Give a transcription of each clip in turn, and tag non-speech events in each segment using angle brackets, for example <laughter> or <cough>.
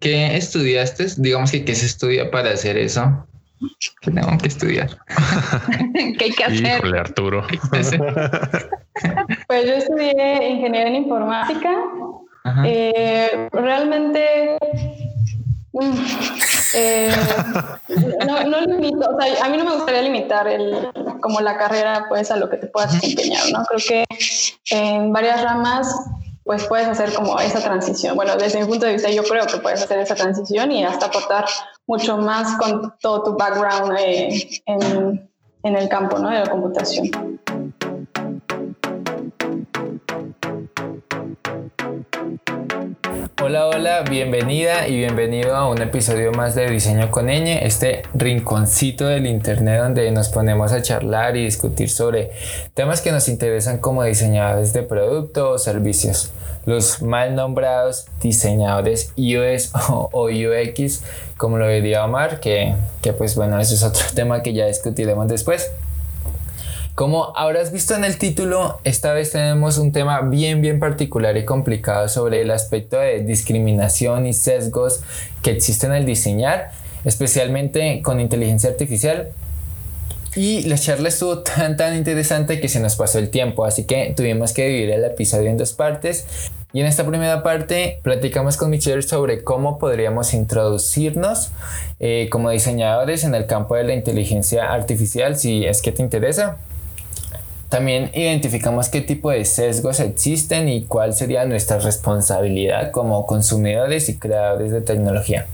¿qué estudiaste? Digamos que qué se estudia para hacer eso. ¿Qué tengo que estudiar? <laughs> ¿Qué hay que hacer? Híjole, Arturo. <laughs> pues yo estudié ingeniería en informática. Eh, realmente mm, eh, no, no limito, o sea, a mí no me gustaría limitar el, como la carrera pues a lo que te puedas desempeñar, ¿no? Creo que en varias ramas pues puedes hacer como esa transición. Bueno, desde mi punto de vista yo creo que puedes hacer esa transición y hasta aportar mucho más con todo tu background eh, en, en, el campo ¿no? de la computación. Hola, hola, bienvenida y bienvenido a un episodio más de Diseño con Ñ, este rinconcito del internet donde nos ponemos a charlar y discutir sobre temas que nos interesan como diseñadores de productos o servicios. Los mal nombrados diseñadores iOS o, UX, <laughs> como lo diría Omar, que, que pues bueno, eso es otro <laughs> tema que ya discutiremos después. Como habrás visto en el título, esta vez tenemos un tema bien bien particular y complicado sobre el aspecto de discriminación y sesgos que existen al diseñar, especialmente con inteligencia artificial. Y la charla estuvo tan tan interesante que se nos pasó el tiempo, así que tuvimos que dividir el episodio en dos partes. Y en esta primera parte platicamos con Michelle sobre cómo podríamos introducirnos eh, como diseñadores en el campo de la inteligencia artificial, si es que te interesa. También identificamos qué tipo de sesgos existen y cuál sería nuestra responsabilidad como consumidores y creadores de tecnología.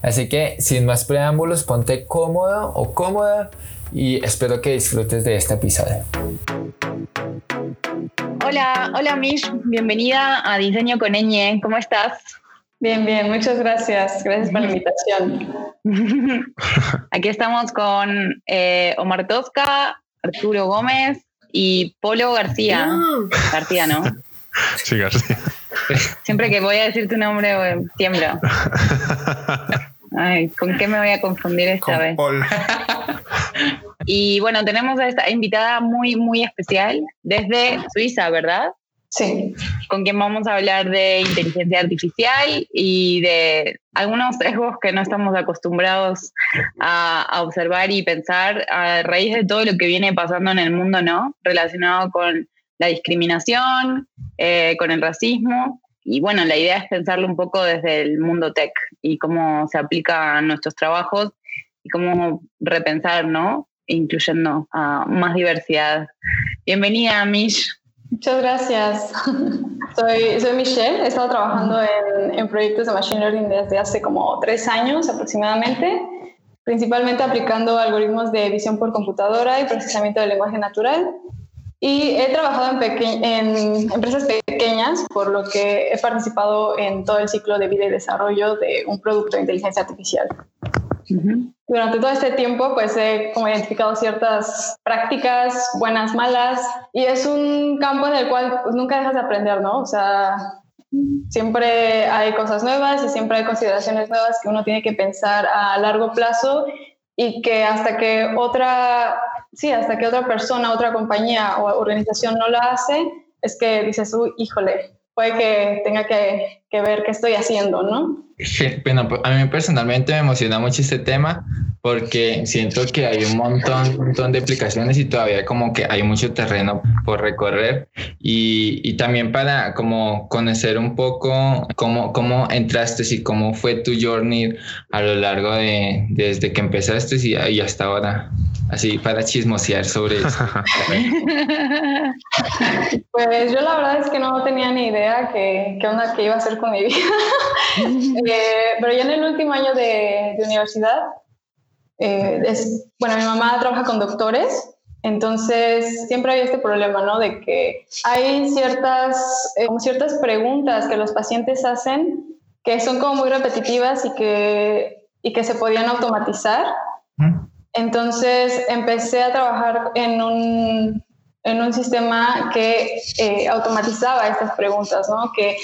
Así que sin más preámbulos, ponte cómodo o cómoda y espero que disfrutes de este episodio. Hola, hola Mish, bienvenida a Diseño con Ñ, ¿cómo estás? Bien, bien, muchas gracias. Gracias por la invitación. <laughs> Aquí estamos con eh, Omar Tosca, Arturo Gómez, y Polo García. García, ¿no? <laughs> Sí, García. Siempre que voy a decir tu nombre, tiemblo. Ay, ¿con qué me voy a confundir esta vez? <laughs> Y bueno, tenemos a esta invitada muy, muy especial desde Suiza, ¿verdad? Sí. Con quien vamos a hablar de inteligencia artificial y de algunos sesgos que no estamos acostumbrados a, observar y pensar a raíz de todo lo que viene pasando en el mundo, ¿no? Relacionado con la discriminación, eh, con el racismo. Y bueno, la idea es pensarlo un poco desde el mundo tech y cómo se aplica a nuestros trabajos y cómo repensar, ¿no? Incluyendo a más diversidad. Bienvenida, Mish. Muchas gracias. <laughs> Soy, soy Michelle, he estado trabajando en, en, proyectos de Machine Learning desde hace como tres años aproximadamente, principalmente aplicando algoritmos de visión por computadora y procesamiento del lenguaje natural. Y he trabajado en, en empresas pequeñas, por lo que he participado en todo el ciclo de vida y desarrollo de un producto de inteligencia artificial. Durante todo este tiempo, pues he como identificado ciertas prácticas, buenas, malas, y es un campo en el cual pues, nunca dejas de aprender, ¿no? O sea, siempre hay cosas nuevas y siempre hay consideraciones nuevas que uno tiene que pensar a largo plazo y que hasta que otra, sí, hasta que otra persona, otra compañía o organización no la hace, es que dices, uy, híjole, puede que tenga que, que ver qué estoy haciendo, ¿no? <laughs> Bueno, pues, a mí personalmente me emociona mucho este tema porque siento que hay un montón, un montón de aplicaciones y todavía como que hay mucho terreno por recorrer y, y también para como conocer un poco cómo, cómo entraste y cómo fue tu journey a lo largo de desde que empezaste y, y hasta ahora así para chismosear sobre eso. <laughs> pues yo la verdad es que no tenía ni idea qué onda que iba a hacer con mi vida. <laughs> Eh, pero ya en el último año de, universidad, eh, es, bueno, mi mamá trabaja con doctores, entonces siempre hay este problema, ¿no? De que hay ciertas, eh, ciertas preguntas que los pacientes hacen que son como muy repetitivas y que, y que se podían automatizar. Entonces empecé a trabajar en un, en un sistema que automatizaba estas preguntas, ¿no? Que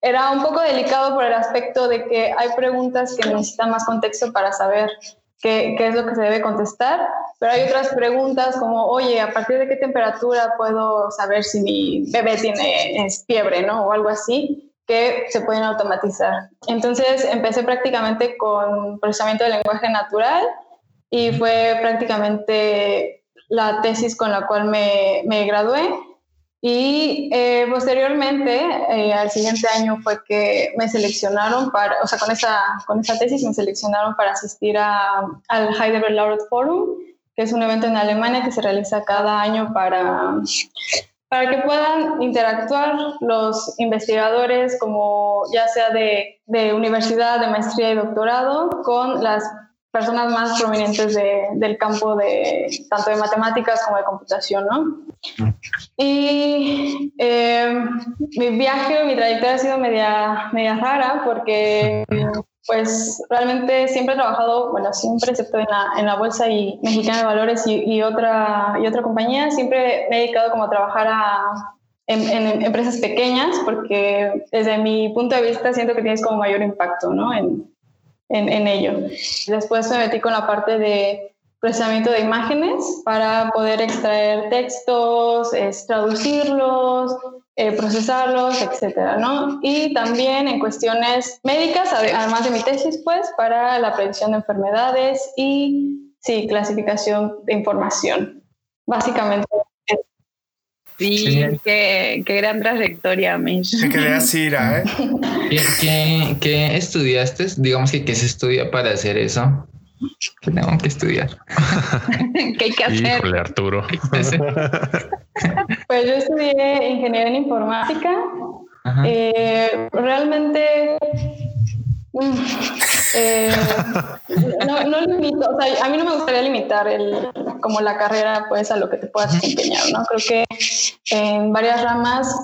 era un poco delicado por el aspecto de que hay preguntas que necesitan más contexto para saber qué, qué, es lo que se debe contestar, pero hay otras preguntas como, oye, ¿a partir de qué temperatura puedo saber si mi bebé tiene fiebre, ¿no? O algo así, que se pueden automatizar. Entonces empecé prácticamente con procesamiento de lenguaje natural y fue prácticamente la tesis con la cual me, me gradué. Y eh, posteriormente, eh, al siguiente año fue que me seleccionaron para, o sea, con esa, con esa tesis me seleccionaron para asistir a, al Heidelberg Laureate Forum, que es un evento en Alemania que se realiza cada año para, para que puedan interactuar los investigadores, como ya sea de, de universidad, de maestría y doctorado, con las personas más prominentes de, del campo de tanto de matemáticas como de computación, ¿no? Y eh, mi viaje, mi trayectoria ha sido media, media rara porque pues realmente siempre he trabajado, bueno, siempre excepto en la, en la Bolsa y Mexicana de Valores y, y, otra, y otra compañía, siempre me he dedicado como a trabajar a, en, en, empresas pequeñas porque desde mi punto de vista siento que tienes como mayor impacto, ¿no? En, en, en, ello. Después me metí con la parte de procesamiento de imágenes para poder extraer textos, traducirlos, eh, procesarlos, etcétera, ¿no? Y también en cuestiones médicas, además de mi tesis, pues, para la predicción de enfermedades y, sí, clasificación de información. Básicamente Sí, qué, qué, gran trayectoria, Mish. Te creas ira, ¿eh? ¿Qué, qué, qué estudiaste? Digamos que qué se estudia para hacer eso. ¿Qué tengo que estudiar? <laughs> ¿Qué hay que hacer? Híjole, Arturo. <laughs> pues yo estudié ingeniería en informática. Eh, realmente <laughs> eh, no, no limito, o sea, a mí no me gustaría limitar el, como la carrera pues a lo que te puedas desempeñar, ¿no? Creo que en varias ramas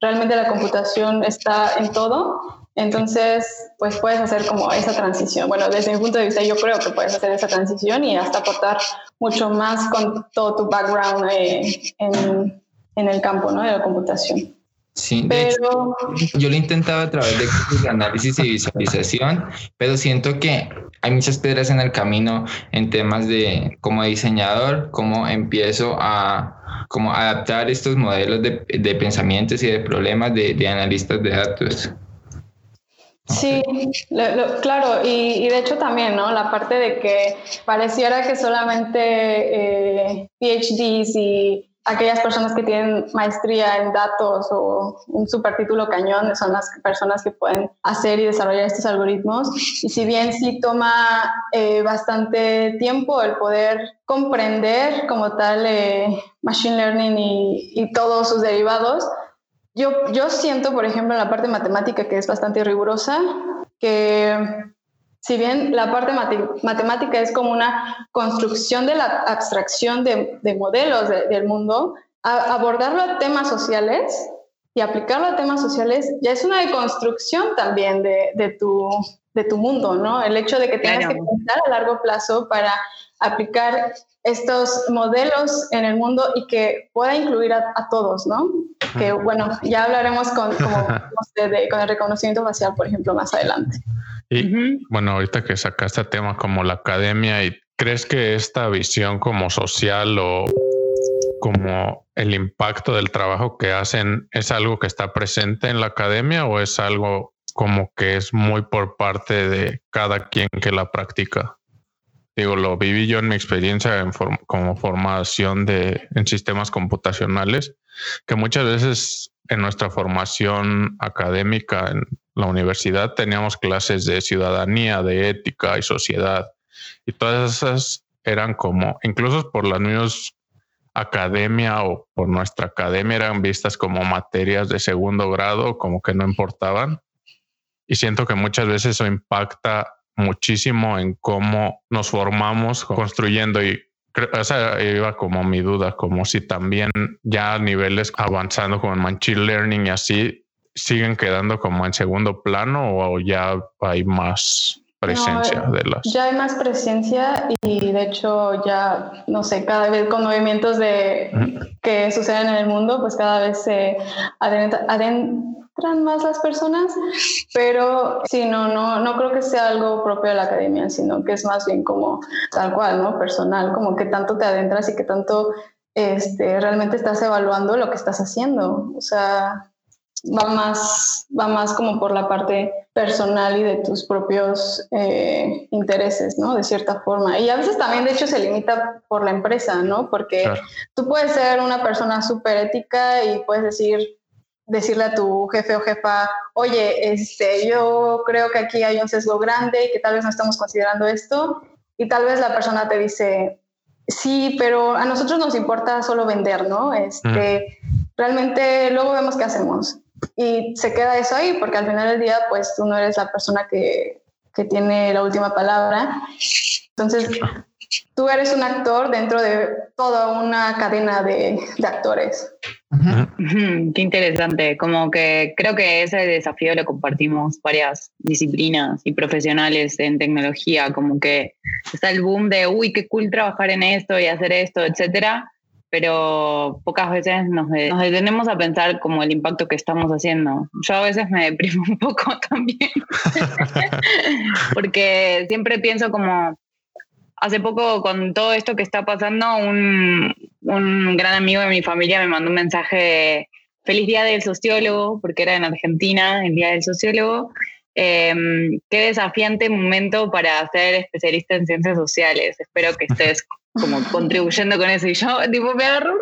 realmente la computación está en todo, entonces pues puedes hacer como esa transición. Bueno, desde mi punto de vista yo creo que puedes hacer esa transición y hasta aportar mucho más con todo tu background eh, en, en el campo ¿no? de la computación. Sí, pero... yo lo intentaba a través de análisis y visualización, pero siento que hay muchas piedras en el camino en temas de como diseñador, cómo empiezo a como adaptar estos modelos de, de pensamientos y de problemas de, de analistas de datos. Sí, lo, lo, claro, y, y, de hecho también, ¿no? La parte de que pareciera que solamente eh, PhDs y aquellas personas que tienen maestría en datos o un super título cañón son las personas que pueden hacer y desarrollar estos algoritmos. Y si bien sí toma eh, bastante tiempo el poder comprender como tal eh, machine learning y, y, todos sus derivados, yo, yo siento, por ejemplo, en la parte matemática que es bastante rigurosa, que si bien la parte matemática es como una construcción de la abstracción de, de modelos de, del mundo, a, abordarlo a temas sociales y aplicarlo a temas sociales ya es una deconstrucción también de, de, tu, de tu mundo, ¿no? El hecho de que tengas claro. que pensar a largo plazo para aplicar estos modelos en el mundo y que pueda incluir a, a todos, ¿no? Que bueno, ya hablaremos con, como, <laughs> no de, con el reconocimiento facial, por ejemplo, más adelante. Y uh -huh. bueno, ahorita que sacaste tema como la academia, ¿y crees que esta visión como social o como el impacto del trabajo que hacen es algo que está presente en la academia o es algo como que es muy por parte de cada quien que la practica? Digo, lo viví yo en mi experiencia como formación de, en sistemas computacionales, que muchas veces en nuestra formación académica en la universidad teníamos clases de ciudadanía, de ética y sociedad. Y todas esas eran como, incluso por las mismas academia o por nuestra academia, eran vistas como materias de segundo grado, como que no importaban. Y siento que muchas veces eso impacta muchísimo en cómo nos formamos construyendo y esa iba como mi duda, como si también ya a niveles avanzando como en machine learning y así siguen quedando como en segundo plano o ya hay más presencia no, de las. Ya hay más presencia y de hecho ya, no sé, cada vez con movimientos de que suceden en el mundo, pues cada vez se adentran, adentran más las personas, pero sí, no, no, no creo que sea algo propio de la academia, sino que es más bien como tal cual, ¿no? Personal, como que tanto te adentras y que tanto este, realmente estás evaluando lo que estás haciendo. O sea, va más, va más como por la parte personal y de tus propios eh, intereses, ¿no? De cierta forma. Y a veces también, de hecho, se limita por la empresa, ¿no? Porque tú puedes ser una persona súper ética y puedes decir, decirle a tu jefe o jefa, oye, este, yo creo que aquí hay un sesgo grande y que tal vez no estamos considerando esto. Y tal vez la persona te dice, sí, pero a nosotros nos importa solo vender, ¿no? Este, Realmente luego vemos qué hacemos. Y se queda eso ahí, porque al final del día, pues tú no eres la persona que, que tiene la última palabra. Entonces, tú eres un actor dentro de toda una cadena de, de actores. Qué interesante, como que creo que ese desafío lo compartimos varias disciplinas y profesionales en tecnología, como que está el boom de, uy, qué cool trabajar en esto y hacer esto, etcétera, pero pocas veces nos, detenemos a pensar como el impacto que estamos haciendo. Yo a veces me deprimo un poco <laughs> también, porque siempre pienso como, hace poco con todo esto que está pasando, un, un gran amigo de mi familia me mandó un mensaje, feliz día del sociólogo, porque era en Argentina, el día del sociólogo. Em, qué desafiante momento para ser especialista en ciencias sociales. Espero que estés como contribuyendo con eso. Y yo, tipo, me agarró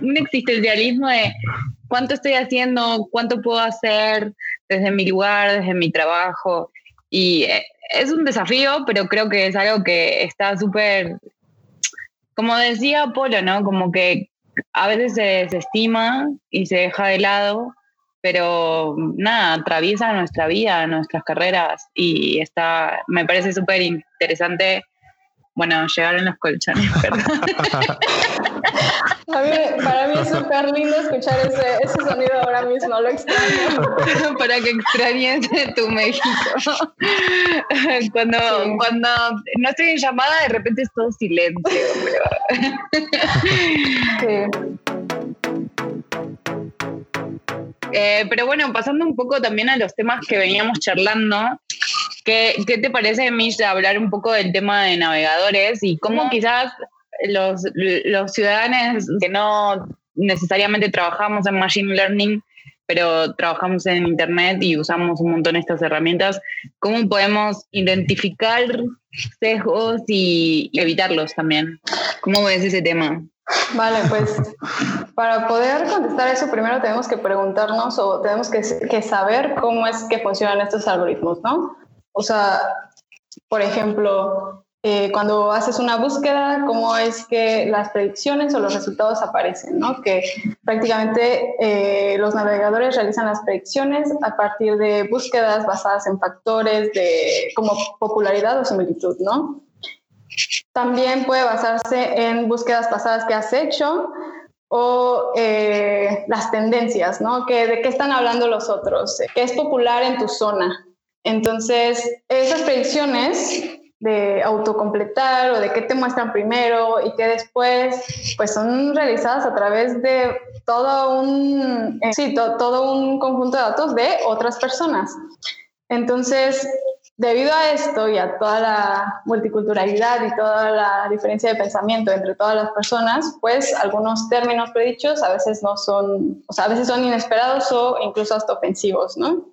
un existencialismo de cuánto estoy haciendo, cuánto puedo hacer desde mi lugar, desde mi trabajo. Y eh, es un desafío, pero creo que es algo que está súper, como decía Polo, ¿no? Como que a veces se desestima y se deja de lado, pero nada, atraviesa nuestra vida, nuestras carreras y está, me parece súper interesante. Bueno, llegaron los colchones, <laughs> perdón. para mí es súper lindo escuchar ese, ese, sonido ahora mismo, lo extraño. <laughs> para que extrañes tu México. Cuando, cuando no estoy en llamada, de repente es todo silencio. Eh, pero bueno, pasando un poco también a los temas que veníamos charlando, ¿qué, qué te parece, Mish, hablar un poco del tema de navegadores y cómo quizás los, los ciudadanos que no necesariamente trabajamos en Machine Learning, pero trabajamos en Internet y usamos un montón estas herramientas, ¿cómo podemos identificar sesgos y evitarlos también? ¿Cómo ves ese tema? Vale, pues para poder contestar eso, primero tenemos que preguntarnos o tenemos que, que, saber cómo es que funcionan estos algoritmos, ¿no? O sea, por ejemplo, eh, cuando haces una búsqueda, cómo es que las predicciones o los resultados aparecen, ¿no? Que prácticamente eh, los navegadores realizan las predicciones a partir de búsquedas basadas en factores de como popularidad o similitud, ¿no? También puede basarse en búsquedas pasadas que has hecho o eh, las tendencias, ¿no? Que, ¿De qué están hablando los otros? ¿Qué es popular en tu zona? Entonces, esas predicciones de autocompletar o de qué te muestran primero y qué después, pues son realizadas a través de todo un, eh, sí, todo un conjunto de datos de otras personas. Entonces, debido a esto y a toda la multiculturalidad y toda la diferencia de pensamiento entre todas las personas, pues algunos términos predichos a veces no son, o sea, a veces son inesperados o incluso hasta ofensivos, ¿no?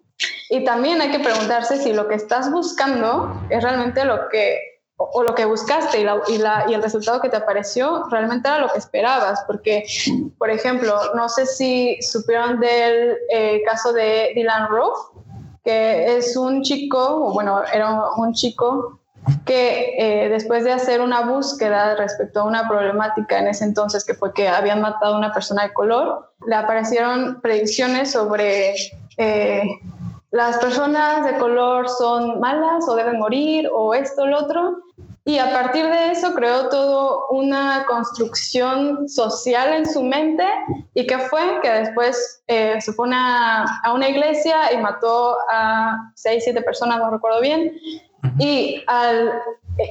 Y también hay que preguntarse si lo que estás buscando es realmente lo que, o, lo que buscaste y, la, y, la, y, el resultado que te apareció realmente era lo que esperabas. Porque, por ejemplo, no sé si supieron del eh, caso de Dylan Roof, que es un chico, o bueno, era un chico que eh, después de hacer una búsqueda respecto a una problemática en ese entonces, que fue que habían matado a una persona de color, le aparecieron predicciones sobre eh, las personas de color son malas o deben morir o esto o lo otro. Y a partir de eso creó todo una construcción social en su mente y que fue que después eh, se fue a una iglesia y mató a seis, siete personas, no recuerdo bien. Y al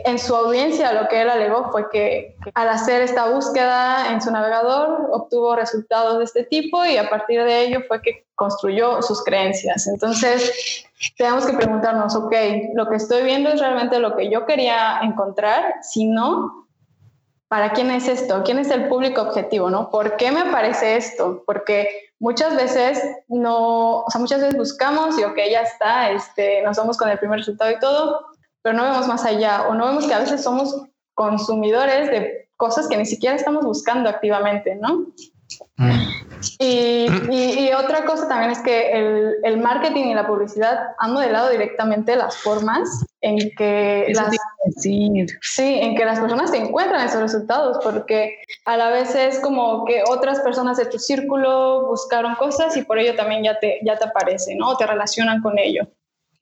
en su audiencia lo que él alegó fue que al hacer esta búsqueda en su navegador obtuvo resultados de este tipo y a partir de ello fue que construyó sus creencias. Entonces, tenemos que preguntarnos, ok, lo que estoy viendo es realmente lo que yo quería encontrar, si no, ¿para quién es esto? ¿Quién es el público objetivo? ¿no? ¿Por qué me aparece esto? Porque muchas veces no, o sea, muchas veces buscamos y ok, ya está, este, nos vamos con el primer resultado y todo, pero no vemos más allá o no vemos que a veces somos consumidores de cosas que ni siquiera estamos buscando activamente, ¿no? Mm. Y, y, otra cosa también es que el, el, marketing y la publicidad han modelado directamente las formas en que las, sí, en que las personas se encuentran esos resultados, porque a la vez es como que otras personas de tu círculo buscaron cosas y por ello también ya te, ya te aparece, ¿no? O te relacionan con ello.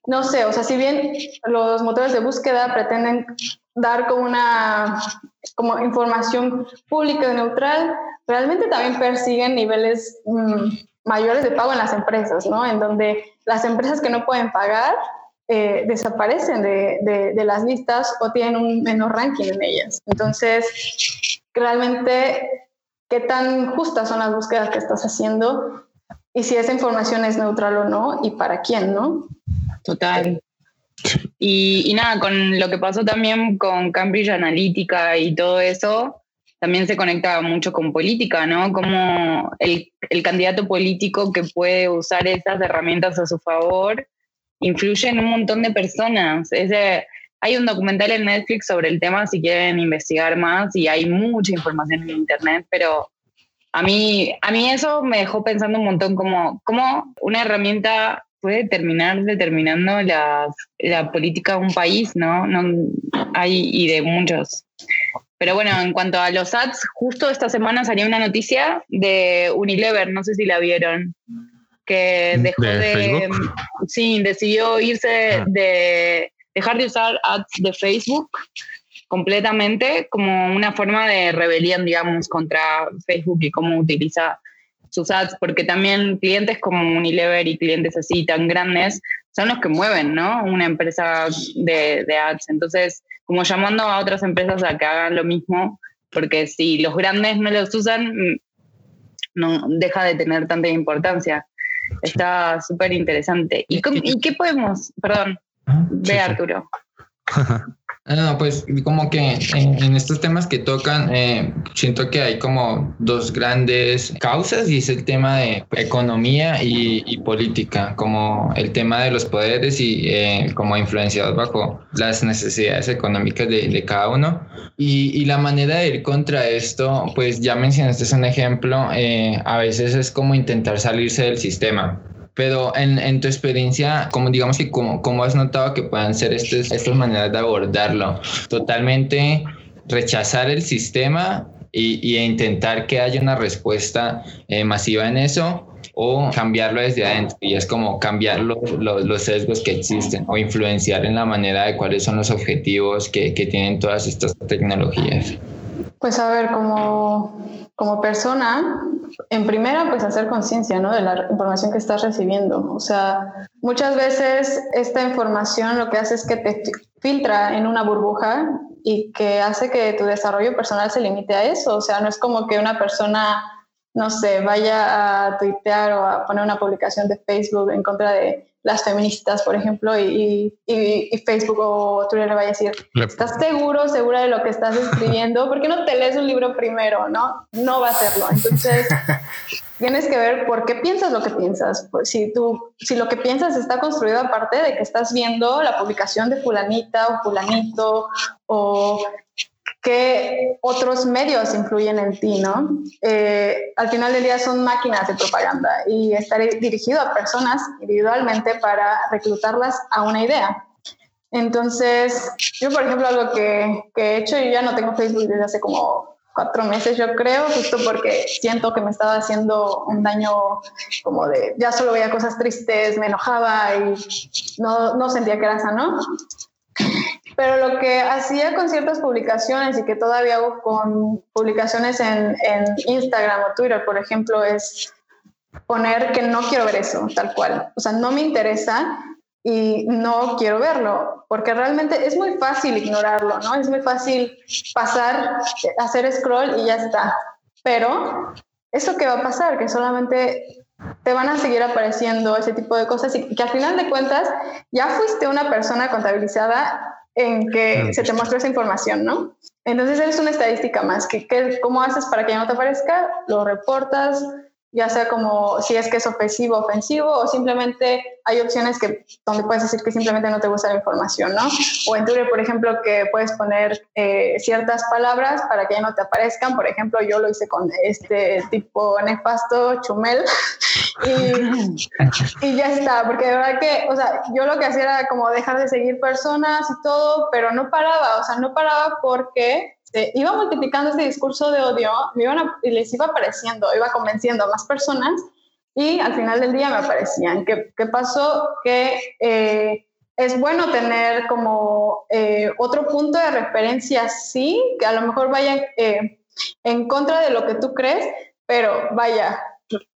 No sé, o sea, si bien los motores de búsqueda pretenden dar como una como información pública y neutral, realmente también persiguen niveles mm, mayores de pago en las empresas, ¿no? En donde las empresas que no pueden pagar eh, desaparecen de, de, las listas o tienen un menor ranking en ellas. Entonces, realmente, ¿qué tan justas son las búsquedas que estás haciendo? Y si esa información es neutral o no, y para quién, ¿no? Total. Y, y, nada, con lo que pasó también con Cambridge Analytica y todo eso, también se conecta mucho con política, ¿no? Como el, el candidato político que puede usar esas herramientas a su favor influye en un montón de personas. Es hay un documental en Netflix sobre el tema si quieren investigar más y hay mucha información en internet, pero a mí, a mí eso me dejó pensando un montón como, como una herramienta puede terminar determinando la, la política de un país, ¿no? no hay, y de muchos. Pero bueno, en cuanto a los ads, justo esta semana salió una noticia de Unilever, no sé si la vieron, que dejó de, sí, decidió irse ah. de dejar de usar ads de Facebook completamente como una forma de rebelión, digamos, contra Facebook y cómo utiliza sus ads, porque también clientes como Unilever y clientes así tan grandes son los que mueven, ¿no? Una empresa de, de ads. Entonces, como llamando a otras empresas a que hagan lo mismo, porque si los grandes no los usan, mm, no deja de tener tanta importancia. Está súper interesante. ¿Y, ¿Y, qué podemos? Perdón, ve Arturo. <laughs> No, pues como que en, estos temas que tocan, eh, siento que hay como dos grandes causas y es el tema de economía y, política, como el tema de los poderes y eh, como influenciados bajo las necesidades económicas de, cada uno. Y, la manera de ir contra esto, pues ya mencionaste un ejemplo, eh, a veces es como intentar salirse del sistema. Pero en, en, tu experiencia, como digamos que cómo, has notado que puedan ser estas, maneras de abordarlo? Totalmente rechazar el sistema y, y intentar que haya una respuesta eh, masiva en eso o cambiarlo desde adentro y es como cambiar los, los, sesgos que existen o influenciar en la manera de cuáles son los objetivos que, que tienen todas estas tecnologías. Pues a ver, como, como persona, en primera, pues hacer conciencia ¿no? de la información que estás recibiendo. O sea, muchas veces esta información lo que hace es que te filtra en una burbuja y que hace que tu desarrollo personal se limite a eso. O sea, no es como que una persona, no sé, vaya a tuitear o a poner una publicación de Facebook en contra de las feministas, por ejemplo, y, y, Facebook o Twitter le vaya a decir, ¿estás seguro, segura de lo que estás escribiendo? ¿Por qué no te lees un libro primero? No, no va a hacerlo. Entonces, <laughs> tienes que ver por qué piensas lo que piensas. Pues, si, tú, si lo que piensas está construido aparte de que estás viendo la publicación de fulanita o fulanito o qué otros medios influyen en ti, ¿no? Eh, al final del día son máquinas de propaganda y estaré dirigido a personas individualmente para reclutarlas a una idea. Entonces, yo, por ejemplo, algo que, que he hecho, yo ya no tengo Facebook desde hace como cuatro meses, yo creo, justo porque siento que me estaba haciendo un daño como de, ya solo veía cosas tristes, me enojaba y no, no sentía que era sano. Pero lo que hacía con ciertas publicaciones y que todavía hago con publicaciones en, en Instagram o Twitter, por ejemplo, es poner que no quiero ver eso, tal cual. O sea, no me interesa y no quiero verlo, porque realmente es muy fácil ignorarlo, ¿no? Es muy fácil pasar, hacer scroll y ya está. Pero eso que va a pasar, que solamente te van a seguir apareciendo ese tipo de cosas y que al final de cuentas ya fuiste una persona contabilizada en que se te muestra esa información, ¿no? Entonces es una estadística más, que, ¿cómo haces para que ya no te aparezca? Lo reportas ya sea como si es que es ofensivo, ofensivo, o simplemente hay opciones que donde puedes decir que simplemente no te gusta la información, ¿no? O en Twitter, por ejemplo, que puedes poner eh, ciertas palabras para que ya no te aparezcan. Por ejemplo, yo lo hice con este tipo nefasto, Chumel, <laughs> y, y ya está, porque de verdad que, o sea, yo lo que hacía era como dejar de seguir personas y todo, pero no paraba, o sea, no paraba porque iba multiplicando ese discurso de odio, me iban y les iba apareciendo, iba convenciendo a más personas y al final del día me aparecían. ¿Qué, qué pasó? Que eh, es bueno tener como eh, otro punto de referencia, sí, que a lo mejor vaya eh, en contra de lo que tú crees, pero vaya,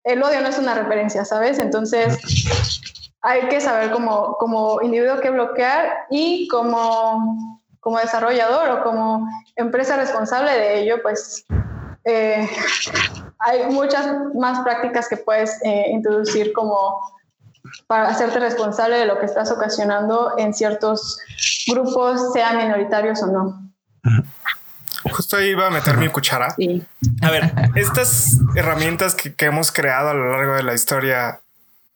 el odio no es una referencia, ¿sabes? Entonces hay que saber como, como individuo qué bloquear y como como desarrollador o como empresa responsable de ello, pues eh, hay muchas más prácticas que puedes eh, introducir como para hacerte responsable de lo que estás ocasionando en ciertos grupos, sean minoritarios o no. Justo ahí iba a meter mi cuchara. A ver, estas herramientas que, que hemos creado a lo largo de la historia,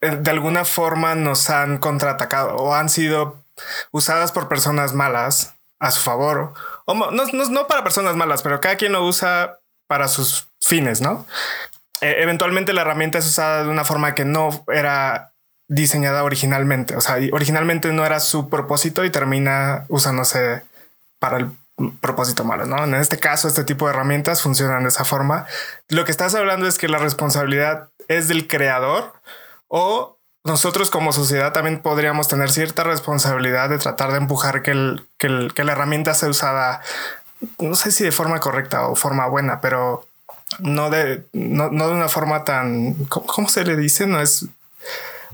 eh, de alguna forma nos han contraatacado o han sido usadas por personas malas a su favor. O no, no, para personas malas, pero cada quien lo usa para sus fines, ¿no? E, eventualmente la herramienta es usada de una forma que no era diseñada originalmente. O sea, originalmente no era su propósito y termina usándose para el propósito malo, ¿no? En este caso, este tipo de herramientas funcionan de esa forma. Lo que estás hablando es que la responsabilidad es del creador o nosotros como sociedad también podríamos tener cierta responsabilidad de tratar de empujar que, el, que, la herramienta sea usada, no sé si de forma correcta o forma buena, pero no de, no, de una forma tan, ¿cómo, se le dice? No es,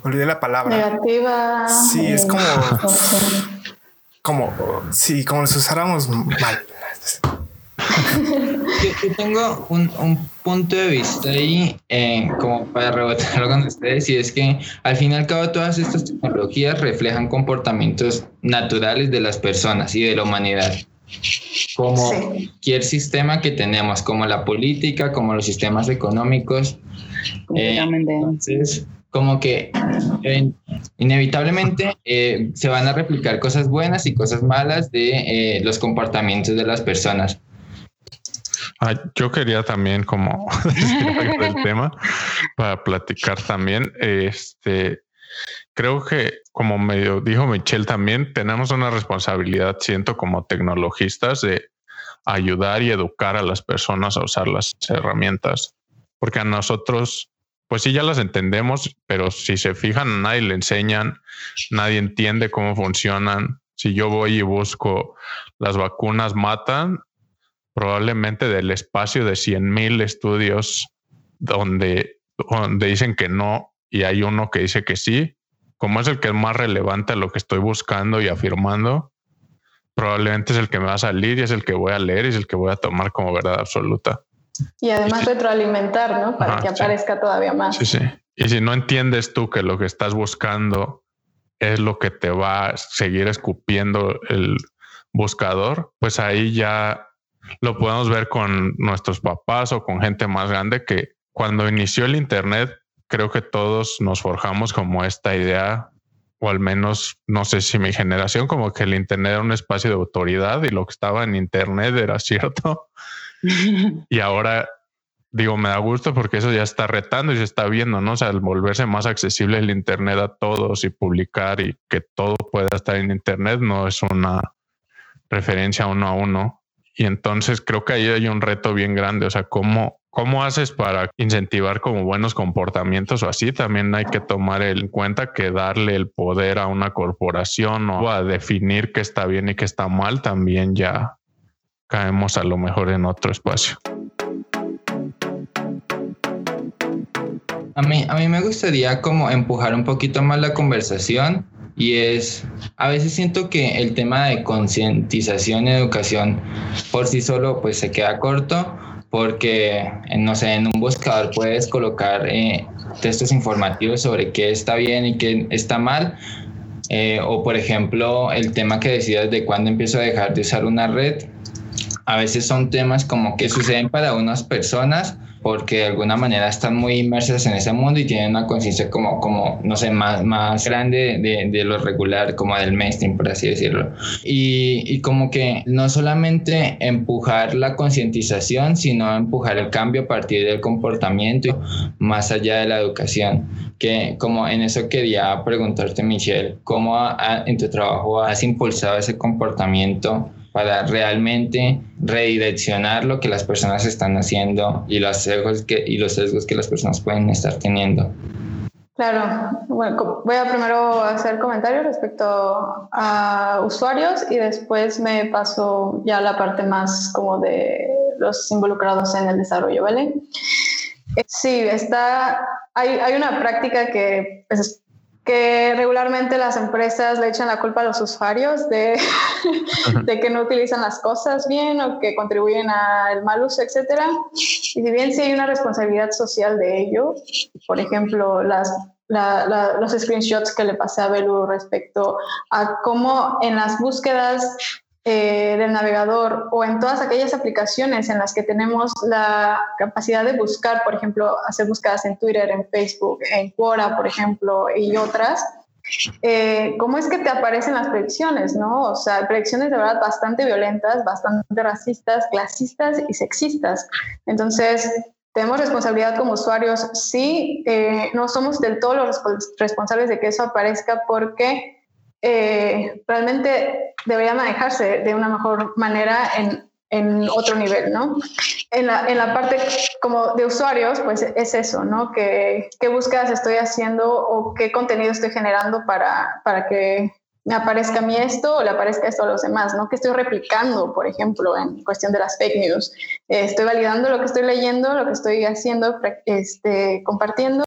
olvidé la palabra. Negativa. Sí, es como, <laughs> como, sí, como si usáramos mal. Yo, tengo un, un, punto de vista ahí, eh, como para rebotarlo con ustedes, y es que al fin y al cabo todas estas tecnologías reflejan comportamientos naturales de las personas y de la humanidad. Como cualquier sistema que tenemos, como la política, como los sistemas económicos. Eh, entonces, como que eh, inevitablemente se van a replicar cosas buenas y cosas malas de los comportamientos de las personas. Ah, yo quería también como <laughs> el <laughs> tema para platicar también. Este, creo que como medio dijo Michelle también, tenemos una responsabilidad, siento como tecnologistas, de ayudar y educar a las personas a usar las herramientas, porque a nosotros, pues sí, ya las entendemos, pero si se fijan, nadie le enseñan, nadie entiende cómo funcionan. Si yo voy y busco las vacunas matan, probablemente del espacio de 100.000 estudios donde, donde dicen que no y hay uno que dice que sí, como es el que es más relevante a lo que estoy buscando y afirmando, probablemente es el que me va a salir y es el que voy a leer y es el que voy a tomar como verdad absoluta. Y además retroalimentar, ¿no? Para que aparezca todavía más. Sí, sí. Y si no entiendes tú que lo que estás buscando es lo que te va a seguir escupiendo el buscador, pues ahí ya lo podemos ver con nuestros papás o con gente más grande que cuando inició el Internet, creo que todos nos forjamos como esta idea, o al menos no sé si mi generación, como que el Internet era un espacio de autoridad y lo que estaba en Internet era cierto. <laughs> y ahora digo, me da gusto porque eso ya está retando y se está viendo, ¿no? O sea, al volverse más accesible el Internet a todos y publicar y que todo pueda estar en Internet no es una referencia uno a uno. Y entonces creo que ahí hay un reto bien grande. O sea, ¿cómo, cómo haces para incentivar como buenos comportamientos o así? También hay que tomar en cuenta que darle el poder a una corporación o a definir qué está bien y qué está mal, también ya caemos a lo mejor en otro espacio. A mí, a mí me gustaría como empujar un poquito más la conversación y es, a veces siento que el tema de concientización y educación por sí solo pues se queda corto porque, no sé, en un buscador puedes colocar eh, textos informativos sobre qué está bien y qué está mal. Eh, o, por ejemplo, el tema que decidas de cuándo empiezo a dejar de usar una red. A veces son temas como que suceden para unas personas, porque de alguna manera están muy inmersas en ese mundo y tienen una conciencia como, como, no sé, más, más grande de, de, lo regular, como del mainstream, por así decirlo. Y, y como que no solamente empujar la concientización, sino empujar el cambio a partir del comportamiento, más allá de la educación. Que como en eso quería preguntarte, Michelle, ¿cómo en tu trabajo has impulsado ese comportamiento? Para realmente redireccionar lo que las personas están haciendo y los sesgos que, y los sesgos que las personas pueden estar teniendo. Claro, bueno, voy a primero hacer comentarios respecto a usuarios y después me paso ya a la parte más como de los involucrados en el desarrollo, ¿vale? Sí, está, hay, hay una práctica que pues, que regularmente las empresas le echan la culpa a los usuarios de, de, que no utilizan las cosas bien o que contribuyen al mal uso, etc. Y si bien sí hay una responsabilidad social de ello, por ejemplo, las, los screenshots que le pasé a Belu respecto a cómo en las búsquedas eh, del navegador o en todas aquellas aplicaciones en las que tenemos la capacidad de buscar, por ejemplo, hacer búsquedas en Twitter, en Facebook, en Quora, por ejemplo, y otras, eh, ¿cómo es que te aparecen las predicciones? ¿no? O sea, predicciones de verdad bastante violentas, bastante racistas, clasistas y sexistas. Entonces, tenemos responsabilidad como usuarios, sí, eh, no somos del todo los responsables de que eso aparezca porque eh, realmente debería manejarse de una mejor manera en, en otro nivel, ¿no? En la, en la, parte como de usuarios, pues es eso, ¿no? ¿Qué, qué búsquedas estoy haciendo o qué contenido estoy generando para, para que me aparezca a mí esto o le aparezca esto a los demás, ¿no? ¿Qué estoy replicando, por ejemplo, en cuestión de las fake news? Eh, estoy validando lo que estoy leyendo, lo que estoy haciendo, este, compartiendo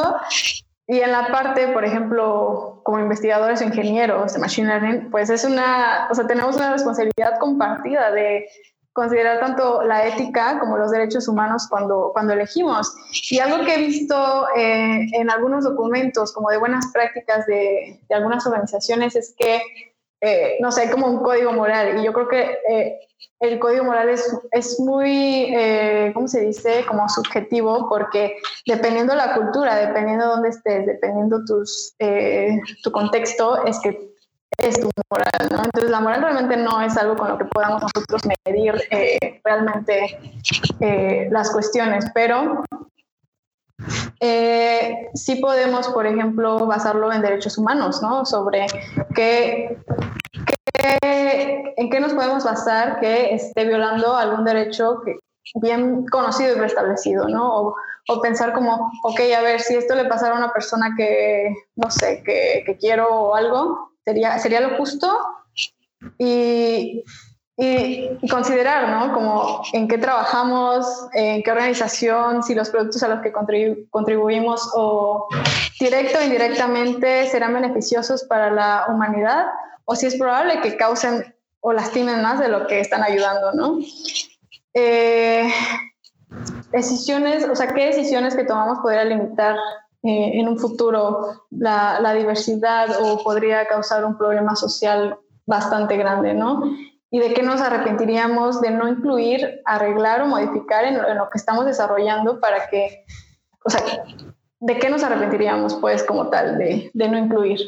y en la parte, por ejemplo, como investigadores o ingenieros de Machine Learning, pues es una, o sea, tenemos una responsabilidad compartida de considerar tanto la ética como los derechos humanos cuando, cuando elegimos. Y algo que he visto eh, en algunos documentos como de buenas prácticas de, de algunas organizaciones es que eh, no sé, como un código moral. Y yo creo que eh, el código moral es, es muy, eh, ¿cómo se dice? Como subjetivo, porque dependiendo la cultura, dependiendo dónde estés, dependiendo tus, tu contexto, es que es tu moral, ¿no? Entonces la moral realmente no es algo con lo que podamos nosotros medir realmente las cuestiones, pero eh, sí podemos, por ejemplo, basarlo en derechos humanos, ¿no? Sobre qué, en qué nos podemos basar que esté violando algún derecho que, bien conocido y restablecido, ¿no? O, o, pensar como, ok, a ver, si esto le pasara a una persona que, no sé, que, que quiero o algo, sería, sería lo justo. Y, y, considerar, ¿no? Como en qué trabajamos, en qué organización, si los productos a los que contribuimos o directo o indirectamente serán beneficiosos para la humanidad o si es probable que causen o lastimen más de lo que están ayudando, ¿no? Eh, decisiones, o sea, ¿qué decisiones que tomamos podría limitar eh, en un futuro la, la diversidad o podría causar un problema social bastante grande, ¿no? Y de qué nos arrepentiríamos de no incluir, arreglar o modificar en, lo que estamos desarrollando para que, o sea, de qué nos arrepentiríamos, pues, como tal, de, de no incluir.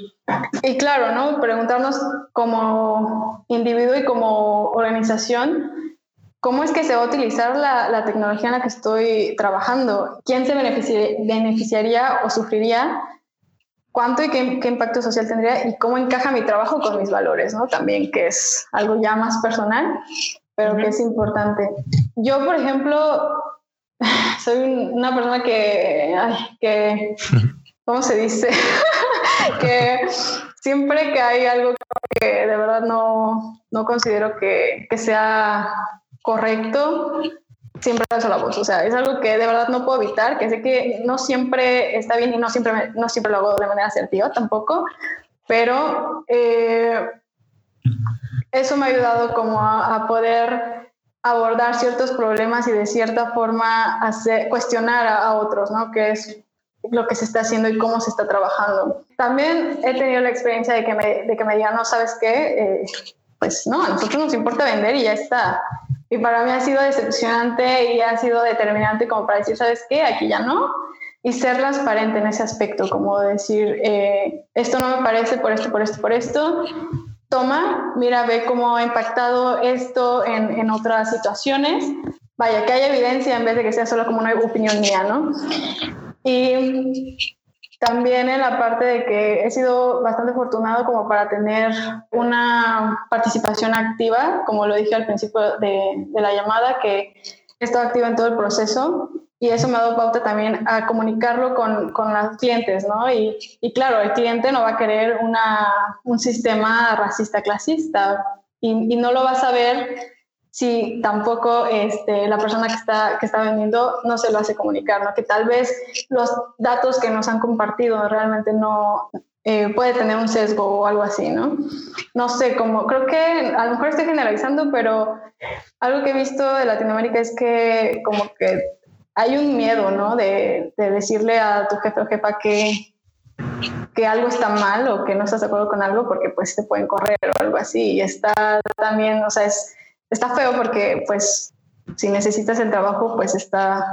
Y claro, ¿no? Preguntarnos como individuo y como organización, ¿cómo es que se va a utilizar la, la tecnología en la que estoy trabajando? ¿Quién se beneficiaría o sufriría cuánto y qué, impacto social tendría y cómo encaja mi trabajo con mis valores, ¿no? También, que es algo ya más personal, pero que es importante. Yo, por ejemplo, <sighs> soy una persona que, que ¿cómo se dice? <laughs> que siempre que hay algo que de verdad no, no considero que, que sea correcto, siempre alzo la voz. O sea, es algo que de verdad no puedo evitar, que sé que no siempre está bien y no siempre, no siempre lo hago de manera asertiva tampoco, pero eh, eso me ha ayudado como a, poder abordar ciertos problemas y de cierta forma hacer, cuestionar a, otros, ¿no? Que es lo que se está haciendo y cómo se está trabajando. También he tenido la experiencia de que me, de que me digan, no, ¿sabes qué? Eh, pues no, a nosotros nos importa vender y ya está. Y para mí ha sido decepcionante y ha sido determinante como para decir, ¿sabes qué? Aquí ya no. Y ser transparente en ese aspecto, como decir, eh, esto no me parece por esto, por esto, por esto. Toma, mira, ve cómo ha impactado esto en, en otras situaciones. Vaya, que haya evidencia en vez de que sea solo como una opinión mía, ¿no? Y también en la parte de que he sido bastante afortunado como para tener una participación activa, como lo dije al principio de, de la llamada, que he estado activa en todo el proceso y eso me ha dado pauta también a comunicarlo con, con los clientes, ¿no? Y, y, claro, el cliente no va a querer una, un sistema racista clasista y, y no lo va a saber si tampoco este, la persona que está, que está vendiendo no se lo hace comunicar, ¿no? que tal vez los datos que nos han compartido realmente no eh, puede tener un sesgo o algo así, ¿no? No sé, como creo que a lo mejor estoy generalizando, pero algo que he visto de Latinoamérica es que como que hay un miedo, ¿no? De, de decirle a tu jefe o jefa que, que algo está mal o que no estás de acuerdo con algo porque pues te pueden correr o algo así. Y está también, o sea, es está feo porque pues si necesitas el trabajo pues está,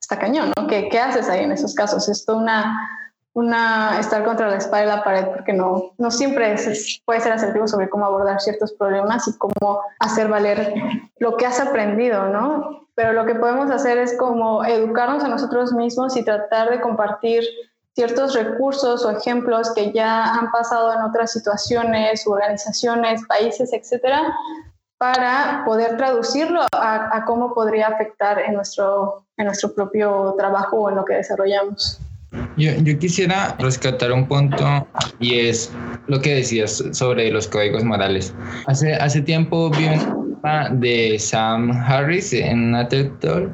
está cañón, ¿no? ¿Qué, ¿Qué, haces ahí en esos casos? Esto una, una estar contra la espalda y la pared porque no, no siempre puede ser asertivo sobre cómo abordar ciertos problemas y cómo hacer valer lo que has aprendido, ¿no? Pero lo que podemos hacer es como educarnos a nosotros mismos y tratar de compartir ciertos recursos o ejemplos que ya han pasado en otras situaciones, organizaciones, países, etcétera, para poder traducirlo a, cómo podría afectar en nuestro, en nuestro propio trabajo o en lo que desarrollamos. Yo, yo, quisiera rescatar un punto y es lo que decías sobre los códigos morales. Hace, hace tiempo vi tema de Sam Harris en una TED Talk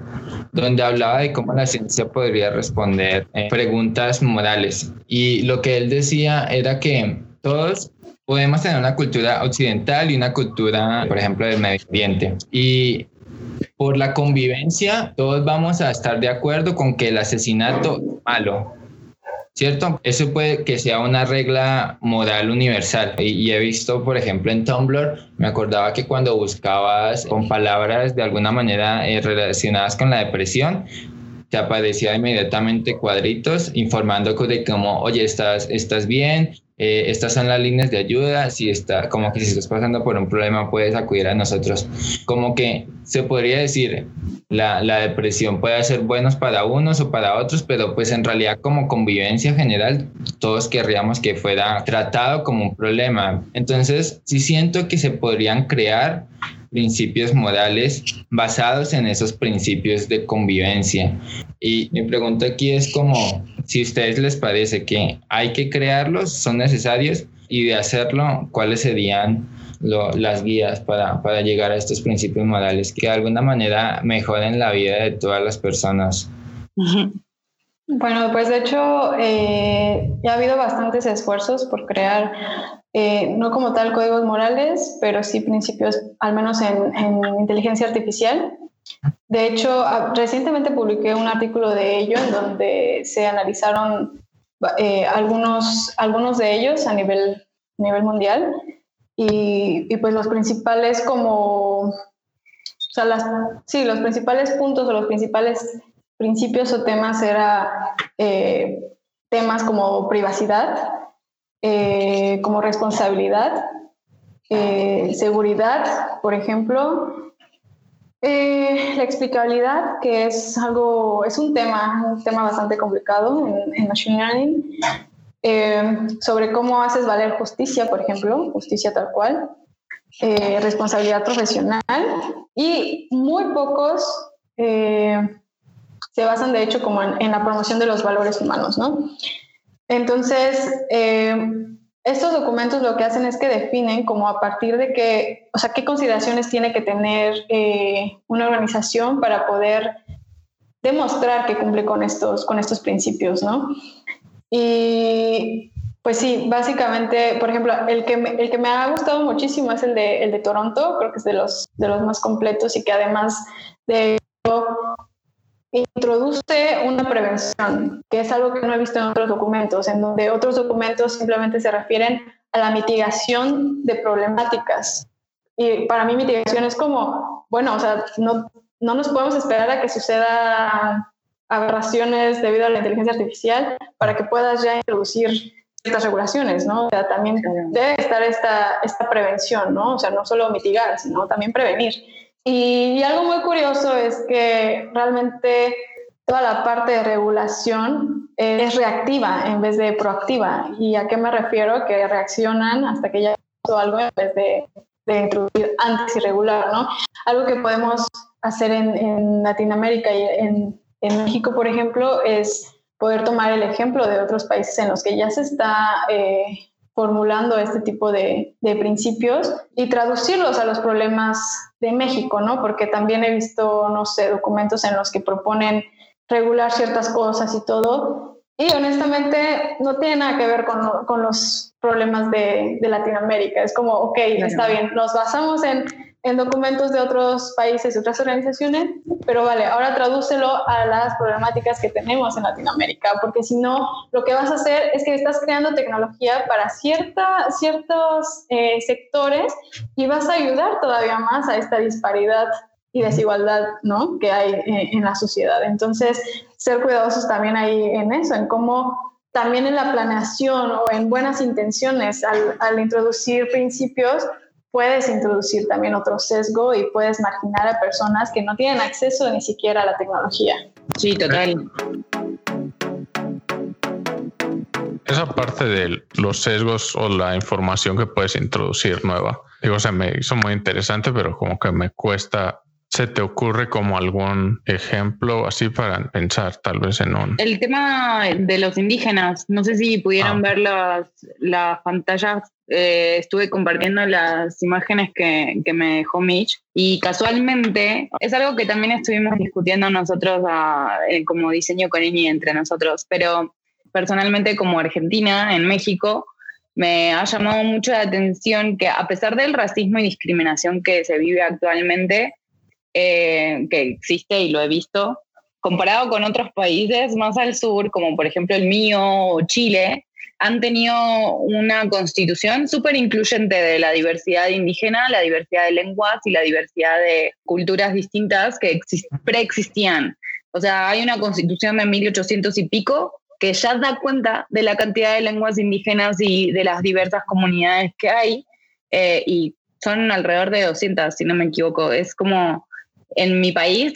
donde hablaba de cómo la ciencia podría responder preguntas morales. Y lo que él decía era que todos podemos tener una cultura occidental y una cultura, por ejemplo, del medio ambiente. Y por la convivencia, todos vamos a estar de acuerdo con que el asesinato es malo. ¿Cierto? Eso puede que sea una regla moral universal. Y, he visto, por ejemplo, en Tumblr, me acordaba que cuando buscabas con palabras de alguna manera eh, relacionadas con la depresión, te aparecía inmediatamente cuadritos informando de cómo, oye, estás, estás bien, eh, estas son las líneas de ayuda, si está, como que si estás pasando por un problema puedes acudir a nosotros. Como que se podría decir, la, la depresión puede ser buenos para unos o para otros, pero pues en realidad como convivencia general todos querríamos que fuera tratado como un problema. Entonces, sí siento que se podrían crear principios morales basados en esos principios de convivencia. Y mi pregunta aquí es como, si a ustedes les parece que hay que crearlos, son necesarios, y de hacerlo, ¿cuáles serían las guías para, para llegar a estos principios morales que de alguna manera mejoren la vida de todas las personas? Bueno, pues de hecho eh, ya ha habido bastantes esfuerzos por crear, eh, no como tal códigos morales, pero sí principios, al menos en, inteligencia artificial. De hecho, recientemente publiqué un artículo de ello en donde se analizaron eh, algunos, algunos de ellos a nivel, nivel mundial y, y pues los principales como, o sea, las, sí, los principales puntos o los principales principios o temas era eh, temas como privacidad, eh, como responsabilidad, eh, seguridad, por ejemplo, la explicabilidad, que es algo, es un tema, un tema bastante complicado en, en Machine Learning, sobre cómo haces valer justicia, por ejemplo, justicia tal cual, responsabilidad profesional y muy pocos se basan de hecho como en, la promoción de los valores humanos, ¿no? Entonces, eh, estos documentos lo que hacen es que definen como a partir de qué, o sea, qué consideraciones tiene que tener eh, una organización para poder demostrar que cumple con estos, con estos principios, ¿no? Y pues sí, básicamente, por ejemplo, el que me, el que me ha gustado muchísimo es el de, el de Toronto, creo que es de los, de los más completos y que además de introduce una prevención, que es algo que no he visto en otros documentos, en donde otros documentos simplemente se refieren a la mitigación de problemáticas. Y para mí mitigación es como, bueno, o sea, no, no nos podemos esperar a que suceda aberraciones debido a la inteligencia artificial para que puedas ya introducir ciertas regulaciones, ¿no? O sea, también debe estar esta, esta prevención, ¿no? O sea, no solo mitigar, sino también prevenir. Y, algo muy curioso es que realmente toda la parte de regulación es reactiva en vez de proactiva. ¿Y a qué me refiero? Que reaccionan hasta que ya pasó algo en vez de, introducir antes y regular, ¿no? Algo que podemos hacer en, Latinoamérica y en, en México, por ejemplo, es poder tomar el ejemplo de otros países en los que ya se está eh, formulando este tipo de, de, principios y traducirlos a los problemas de México, ¿no? Porque también he visto, no sé, documentos en los que proponen regular ciertas cosas y todo. Y honestamente no tiene nada que ver con, con los problemas de, de, Latinoamérica. Es como, ok, está bien, nos basamos en en documentos de otros países y otras organizaciones, pero vale, ahora tradúcelo a las problemáticas que tenemos en Latinoamérica, porque si no, lo que vas a hacer es que estás creando tecnología para cierta, ciertos eh, sectores y vas a ayudar todavía más a esta disparidad y desigualdad ¿no? que hay eh, en la sociedad. Entonces, ser cuidadosos también ahí en eso, en cómo también en la planeación o en buenas intenciones al, al introducir principios, puedes introducir también otro sesgo y puedes marginar a personas que no tienen acceso ni siquiera a la tecnología. Sí, total. Esa parte de los sesgos o la información que puedes introducir nueva, digo, o sea, me hizo muy interesante, pero como que me cuesta ¿Se te ocurre como algún ejemplo así para pensar tal vez en un... El tema de los indígenas, no sé si pudieron ah. ver las, las pantallas, eh, estuve compartiendo las imágenes que, que, me dejó Mitch y casualmente es algo que también estuvimos discutiendo nosotros a, eh, como diseño con Eni entre nosotros, pero personalmente como argentina en México me ha llamado mucho la atención que a pesar del racismo y discriminación que se vive actualmente, eh, que existe y lo he visto, comparado con otros países más al sur, como por ejemplo el mío o Chile, han tenido una constitución súper incluyente de la diversidad indígena, la diversidad de lenguas y la diversidad de culturas distintas que preexistían. O sea, hay una constitución de 1800 y pico que ya da cuenta de la cantidad de lenguas indígenas y de las diversas comunidades que hay, eh, y son alrededor de 200, si no me equivoco. Es como en mi país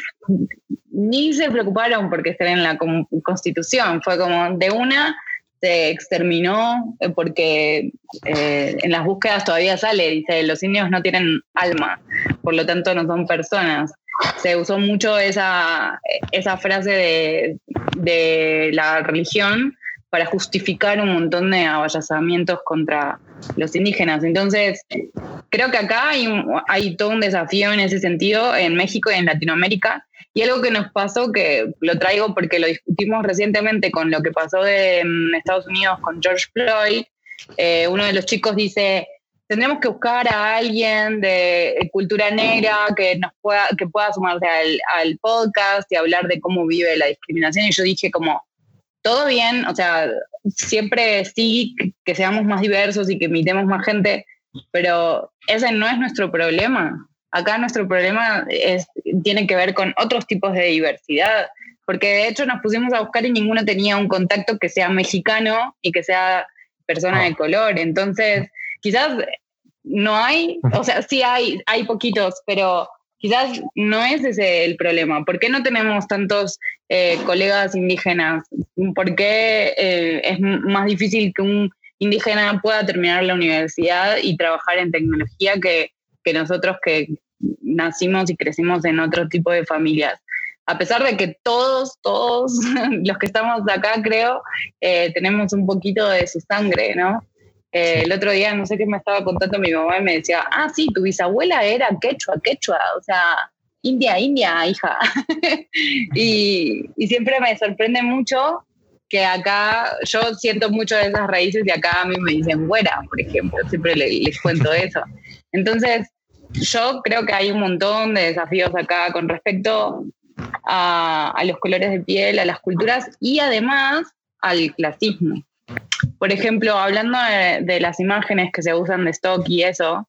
ni se preocuparon porque estén en la constitución, fue como de una se exterminó eh, porque eh, en las búsquedas todavía sale, dice, los indios no tienen alma, por lo tanto no son personas. Se usó mucho esa, esa frase de, de la religión para justificar un montón de avallazamientos contra los indígenas. Entonces, creo que acá hay, todo un desafío en ese sentido en México y en Latinoamérica. Y algo que nos pasó, que lo traigo porque lo discutimos recientemente con lo que pasó en Estados Unidos con George Floyd, eh, uno de los chicos dice, tendremos que buscar a alguien de cultura negra que nos pueda, que pueda sumarse al podcast y hablar de cómo vive la discriminación. Y yo dije como, todo bien, o sea, siempre sí que seamos más diversos y que imitemos más gente, pero ese no es nuestro problema. Acá nuestro problema es, tiene que ver con otros tipos de diversidad, porque de hecho nos pusimos a buscar y ninguno tenía un contacto que sea mexicano y que sea persona de ah. color. Entonces, quizás no hay, o sea, sí hay, hay poquitos, pero quizás no es ese el problema. ¿Por qué no tenemos tantos eh, colegas indígenas? ¿Por qué eh, es más difícil que un indígena pueda terminar la universidad y trabajar en tecnología que, que nosotros que nacimos y crecimos en otro tipo de familias? a pesar de que todos, todos <laughs> los que estamos acá, creo, eh, tenemos un poquito de su sangre, ¿no? Eh, el otro día, no sé qué me estaba contando mi mamá y me decía, ah, sí, tu bisabuela era quechua, quechua, o sea, India, India, hija. <laughs> y, siempre me sorprende mucho que acá yo siento mucho de esas raíces y acá a mí me dicen güera, por ejemplo, siempre les, cuento <laughs> eso. Entonces, yo creo que hay un montón de desafíos acá con respecto a, a los colores de piel, a las culturas y además al clasismo. Por ejemplo, hablando de, las imágenes que se usan de stock y eso,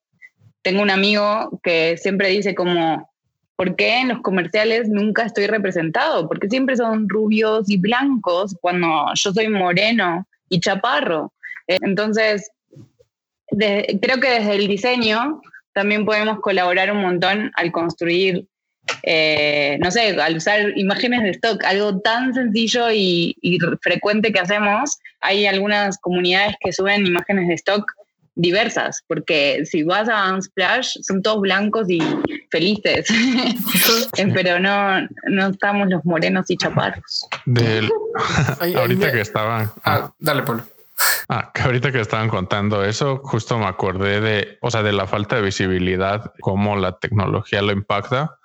tengo un amigo que siempre dice como, ¿por qué en los comerciales nunca estoy representado? Porque siempre son rubios y blancos cuando yo soy moreno y chaparro. Eh, entonces, creo que desde el diseño también podemos colaborar un montón al construir, eh, no sé, al usar imágenes de stock, algo tan sencillo y, y, frecuente que hacemos. Hay algunas comunidades que suben imágenes de stock diversas, porque si vas a Unsplash son todos blancos y felices, <laughs> pero no, no estamos los morenos y chaparros. <laughs> <laughs> ahorita que estaban... Ah, dale, Polo. Ah, que ahorita que estaban contando eso, justo me acordé de, o sea, de la falta de visibilidad, cómo la tecnología lo impacta.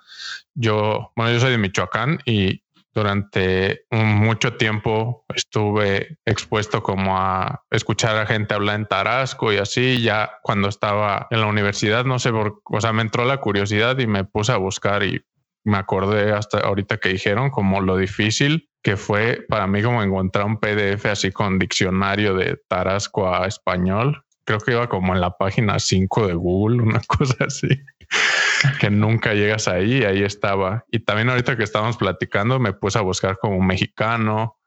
Yo, bueno, yo soy de Michoacán y durante mucho tiempo estuve expuesto como a escuchar a gente hablar en Tarasco y así. Ya cuando estaba en la universidad, no sé por, o sea, me entró la curiosidad y me puse a buscar y me acordé hasta ahorita que dijeron como lo difícil que fue para mí como encontrar un PDF así con diccionario de Tarasco a español. Creo que iba como en la página 5 de Google, una <laughs> cosa así que nunca llegas ahí, ahí estaba. Y también ahorita que estábamos platicando, me puse a buscar como mexicano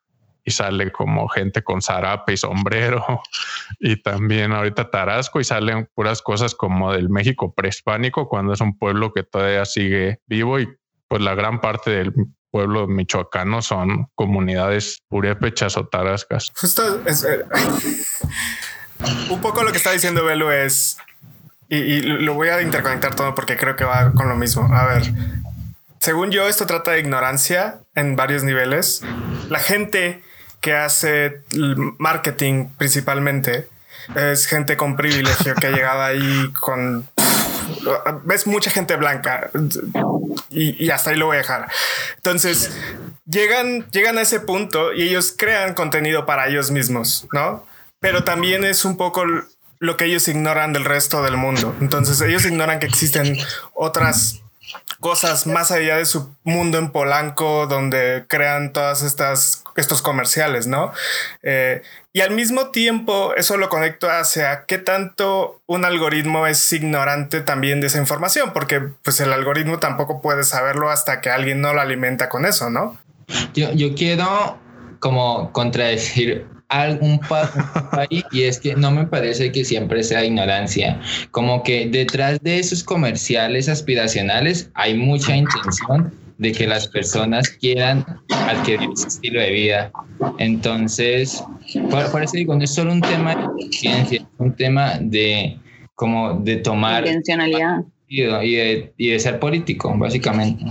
y sale como gente con zarape y sombrero. <laughs> Y también ahorita Tarasco y salen puras cosas como del México prehispánico, cuando es un pueblo que todavía sigue vivo y pues la gran parte del pueblo michoacano son comunidades purépechas o tarascas. Justo es, eh, <laughs> un poco lo que está diciendo Belu es y, lo voy a interconectar todo porque creo que va con lo mismo. A ver, según yo, esto trata de ignorancia en varios niveles. La gente que hace marketing principalmente es gente con privilegio que ha llegado ahí con... Ves mucha gente blanca y, y, hasta ahí lo voy a dejar. Entonces, llegan, llegan a ese punto y ellos crean contenido para ellos mismos, ¿no? Pero también es un poco lo que ellos ignoran del resto del mundo. Entonces ellos ignoran que existen otras cosas más allá de su mundo en Polanco, donde crean todas estas estos comerciales, ¿no? Eh, y al mismo tiempo eso lo conecto hacia qué tanto un algoritmo es ignorante también de esa información, porque pues el algoritmo tampoco puede saberlo hasta que alguien no lo alimenta con eso, ¿no? Yo, yo quiero como contradecir algún paso ahí y es que no me parece que siempre sea ignorancia. Como que detrás de esos comerciales aspiracionales hay mucha intención de que las personas quieran adquirir ese estilo de vida. Entonces, por, eso digo, no es solo un tema de ciencia, es un tema de como de tomar intencionalidad y de, y de ser político, básicamente.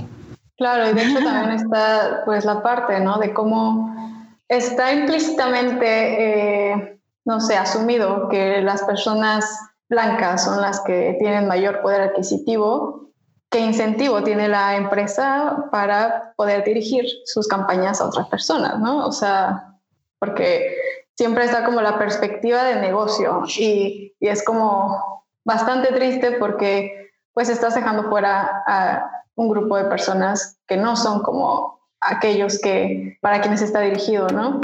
Claro, y de hecho también está pues la parte, ¿no? De cómo está implícitamente, eh, no sé, asumido que las personas blancas son las que tienen mayor poder adquisitivo. ¿Qué incentivo tiene la empresa para poder dirigir sus campañas a otras personas, no? O sea, porque siempre está como la perspectiva de negocio y, y es como bastante triste porque pues estás dejando fuera a un grupo de personas que no son como aquellos que, para quienes está dirigido, ¿no?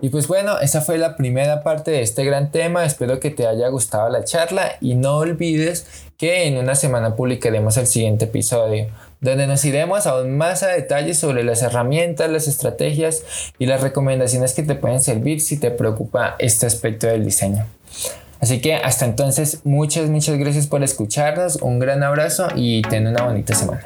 Y pues bueno, esa fue la primera parte de este gran tema. Espero que te haya gustado la charla y no olvides que en una semana publicaremos el siguiente episodio, donde nos iremos aún más a detalle sobre las herramientas, las estrategias y las recomendaciones que te pueden servir si te preocupa este aspecto del diseño. Así que hasta entonces, muchas, muchas gracias por escucharnos, un gran abrazo y ten una bonita semana.